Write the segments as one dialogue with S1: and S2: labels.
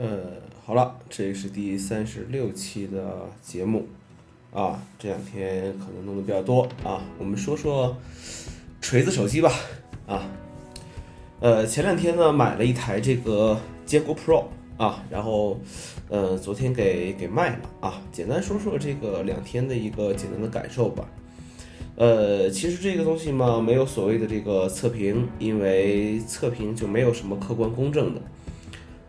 S1: 呃，好了，这是第三十六期的节目啊。这两天可能弄的比较多啊，我们说说锤子手机吧啊。呃，前两天呢买了一台这个坚果 Pro 啊，然后呃昨天给给卖了啊。简单说说这个两天的一个简单的感受吧。呃，其实这个东西嘛，没有所谓的这个测评，因为测评就没有什么客观公正的。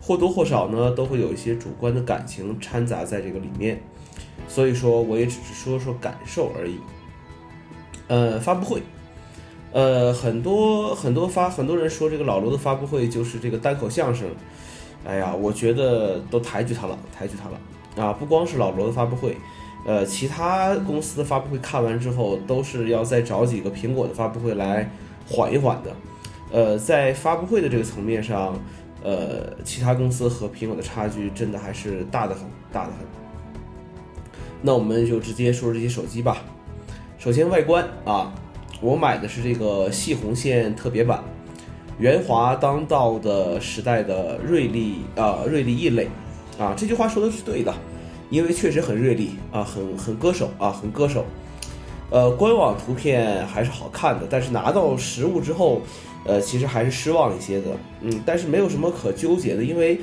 S1: 或多或少呢，都会有一些主观的感情掺杂在这个里面，所以说我也只是说说感受而已。呃，发布会，呃，很多很多发很多人说这个老罗的发布会就是这个单口相声，哎呀，我觉得都抬举他了，抬举他了啊！不光是老罗的发布会，呃，其他公司的发布会看完之后，都是要再找几个苹果的发布会来缓一缓的。呃，在发布会的这个层面上。呃，其他公司和苹果的差距真的还是大的很，大的很。那我们就直接说说这些手机吧。首先外观啊，我买的是这个细红线特别版，圆滑当道的时代的锐利啊，锐利异类啊，这句话说的是对的，因为确实很锐利啊，很很割手啊，很割手。呃，官网图片还是好看的，但是拿到实物之后。呃，其实还是失望一些的，嗯，但是没有什么可纠结的，因为，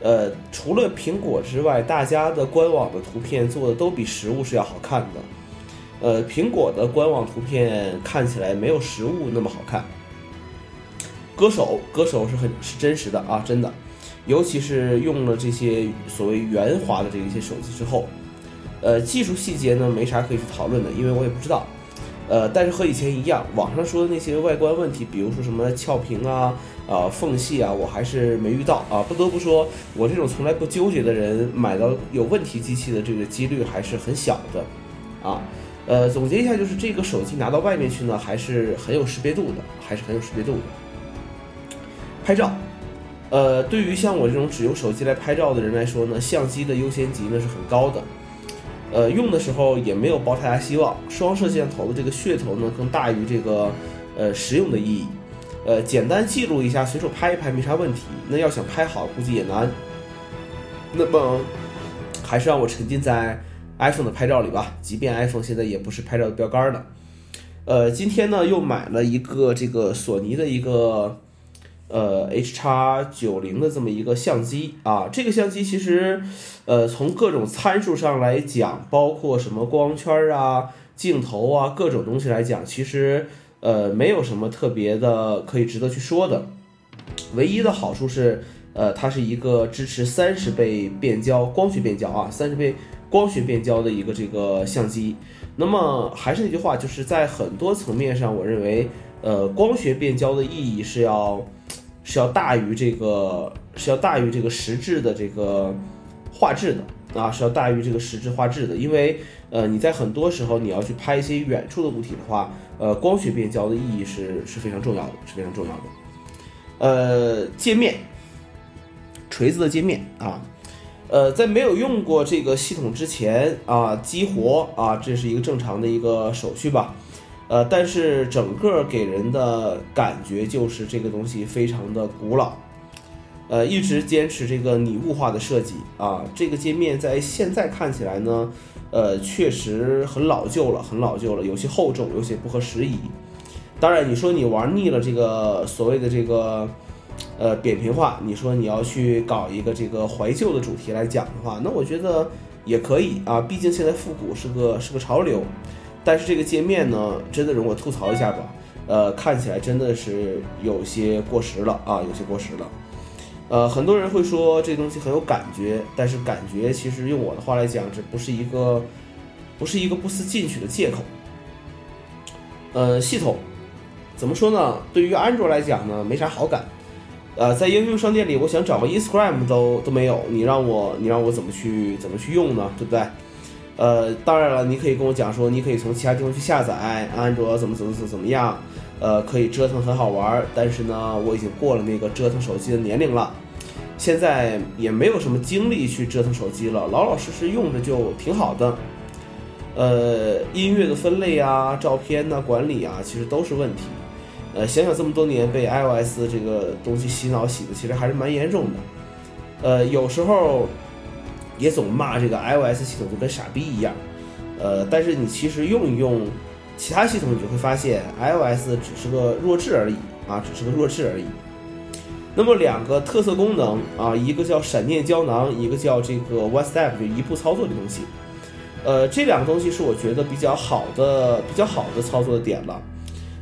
S1: 呃，除了苹果之外，大家的官网的图片做的都比实物是要好看的，呃，苹果的官网图片看起来没有实物那么好看，歌手歌手是很是真实的啊，真的，尤其是用了这些所谓圆滑的这一些手机之后，呃，技术细节呢没啥可以去讨论的，因为我也不知道。呃，但是和以前一样，网上说的那些外观问题，比如说什么翘屏啊、啊缝隙啊，我还是没遇到啊。不得不说，我这种从来不纠结的人，买到有问题机器的这个几率还是很小的，啊。呃，总结一下，就是这个手机拿到外面去呢，还是很有识别度的，还是很有识别度的。拍照，呃，对于像我这种只用手机来拍照的人来说呢，相机的优先级呢是很高的。呃，用的时候也没有抱太大希望。双摄像头的这个噱头呢，更大于这个呃实用的意义。呃，简单记录一下，随手拍一拍没啥问题。那要想拍好，估计也难。那么，还是让我沉浸在 iPhone 的拍照里吧。即便 iPhone 现在也不是拍照的标杆了。呃，今天呢又买了一个这个索尼的一个。呃，H 叉九零的这么一个相机啊，这个相机其实，呃，从各种参数上来讲，包括什么光圈啊、镜头啊各种东西来讲，其实呃没有什么特别的可以值得去说的。唯一的好处是，呃，它是一个支持三十倍变焦光学变焦啊，三十倍光学变焦的一个这个相机。那么还是那句话，就是在很多层面上，我认为，呃，光学变焦的意义是要。是要大于这个，是要大于这个实质的这个画质的啊，是要大于这个实质画质的，因为呃，你在很多时候你要去拍一些远处的物体的话，呃，光学变焦的意义是是非常重要的，是非常重要的。呃，界面，锤子的界面啊，呃，在没有用过这个系统之前啊，激活啊，这是一个正常的一个手续吧。呃，但是整个给人的感觉就是这个东西非常的古老，呃，一直坚持这个拟物化的设计啊。这个界面在现在看起来呢，呃，确实很老旧了，很老旧了，有些厚重，有些不合时宜。当然，你说你玩腻了这个所谓的这个呃扁平化，你说你要去搞一个这个怀旧的主题来讲的话，那我觉得也可以啊，毕竟现在复古是个是个潮流。但是这个界面呢，真的容我吐槽一下吧，呃，看起来真的是有些过时了啊，有些过时了。呃，很多人会说这东西很有感觉，但是感觉其实用我的话来讲，这不是一个，不是一个不思进取的借口。呃，系统怎么说呢？对于安卓来讲呢，没啥好感。呃，在应用商店里，我想找个 Instagram 都都没有，你让我你让我怎么去怎么去用呢？对不对？呃，当然了，你可以跟我讲说，你可以从其他地方去下载安卓，怎么怎么怎么怎么样，呃，可以折腾很好玩。但是呢，我已经过了那个折腾手机的年龄了，现在也没有什么精力去折腾手机了，老老实实用着就挺好的。呃，音乐的分类啊，照片呢管理啊，其实都是问题。呃，想想这么多年被 iOS 这个东西洗脑洗的，其实还是蛮严重的。呃，有时候也总骂这个 iOS 系统就跟傻逼一样，呃，但是你其实用一用其他系统，你就会发现 iOS 只是个弱智而已啊，只是个弱智而已。那么两个特色功能啊，一个叫闪电胶囊，一个叫这个 One Step，就一步操作的东西。呃，这两个东西是我觉得比较好的、比较好的操作的点了。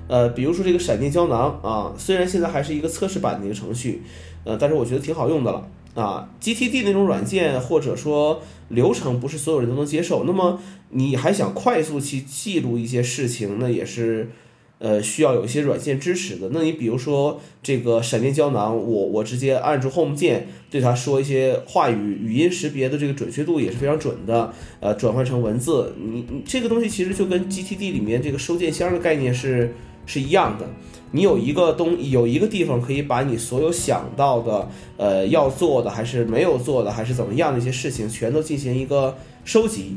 S1: 呃，比如说这个闪电胶囊啊，虽然现在还是一个测试版的一个程序，呃，但是我觉得挺好用的了啊。GTD 那种软件或者说流程不是所有人都能接受，那么你还想快速去记录一些事情，那也是呃需要有一些软件支持的。那你比如说这个闪电胶囊，我我直接按住 Home 键对它说一些话语，语音识别的这个准确度也是非常准的。呃，转换成文字，你你这个东西其实就跟 GTD 里面这个收件箱的概念是。是一样的，你有一个东有一个地方可以把你所有想到的，呃，要做的还是没有做的还是怎么样的一些事情，全都进行一个收集。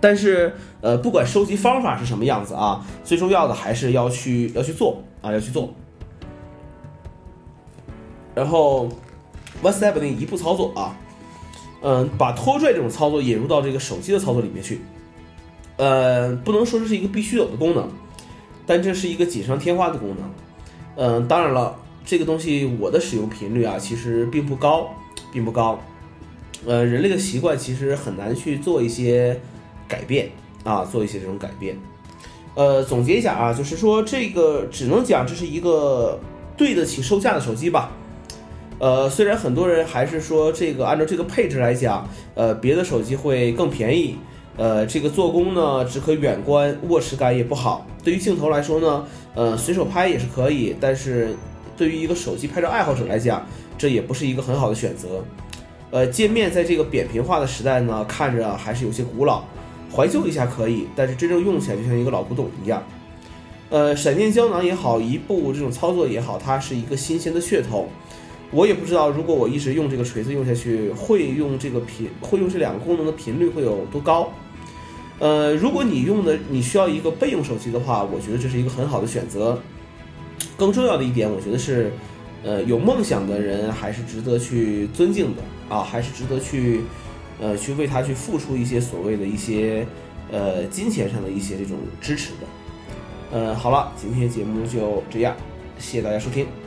S1: 但是，呃，不管收集方法是什么样子啊，最重要的还是要去要去做啊，要去做。然后，WhatsApp 那一步操作啊，嗯，把拖拽这种操作引入到这个手机的操作里面去，呃，不能说这是一个必须有的功能。但这是一个锦上添花的功能，嗯，当然了，这个东西我的使用频率啊，其实并不高，并不高。呃，人类的习惯其实很难去做一些改变啊，做一些这种改变。呃，总结一下啊，就是说这个只能讲这是一个对得起售价的手机吧。呃，虽然很多人还是说这个按照这个配置来讲，呃，别的手机会更便宜。呃，这个做工呢只可远观，握持感也不好。对于镜头来说呢，呃，随手拍也是可以，但是对于一个手机拍照爱好者来讲，这也不是一个很好的选择。呃，界面在这个扁平化的时代呢，看着还是有些古老，怀旧一下可以，但是真正用起来就像一个老古董一样。呃，闪电胶囊也好，一步这种操作也好，它是一个新鲜的噱头。我也不知道，如果我一直用这个锤子用下去，会用这个频，会用这两个功能的频率会有多高？呃，如果你用的你需要一个备用手机的话，我觉得这是一个很好的选择。更重要的一点，我觉得是，呃，有梦想的人还是值得去尊敬的啊，还是值得去，呃，去为他去付出一些所谓的一些，呃，金钱上的一些这种支持的。呃，好了，今天节目就这样，谢谢大家收听。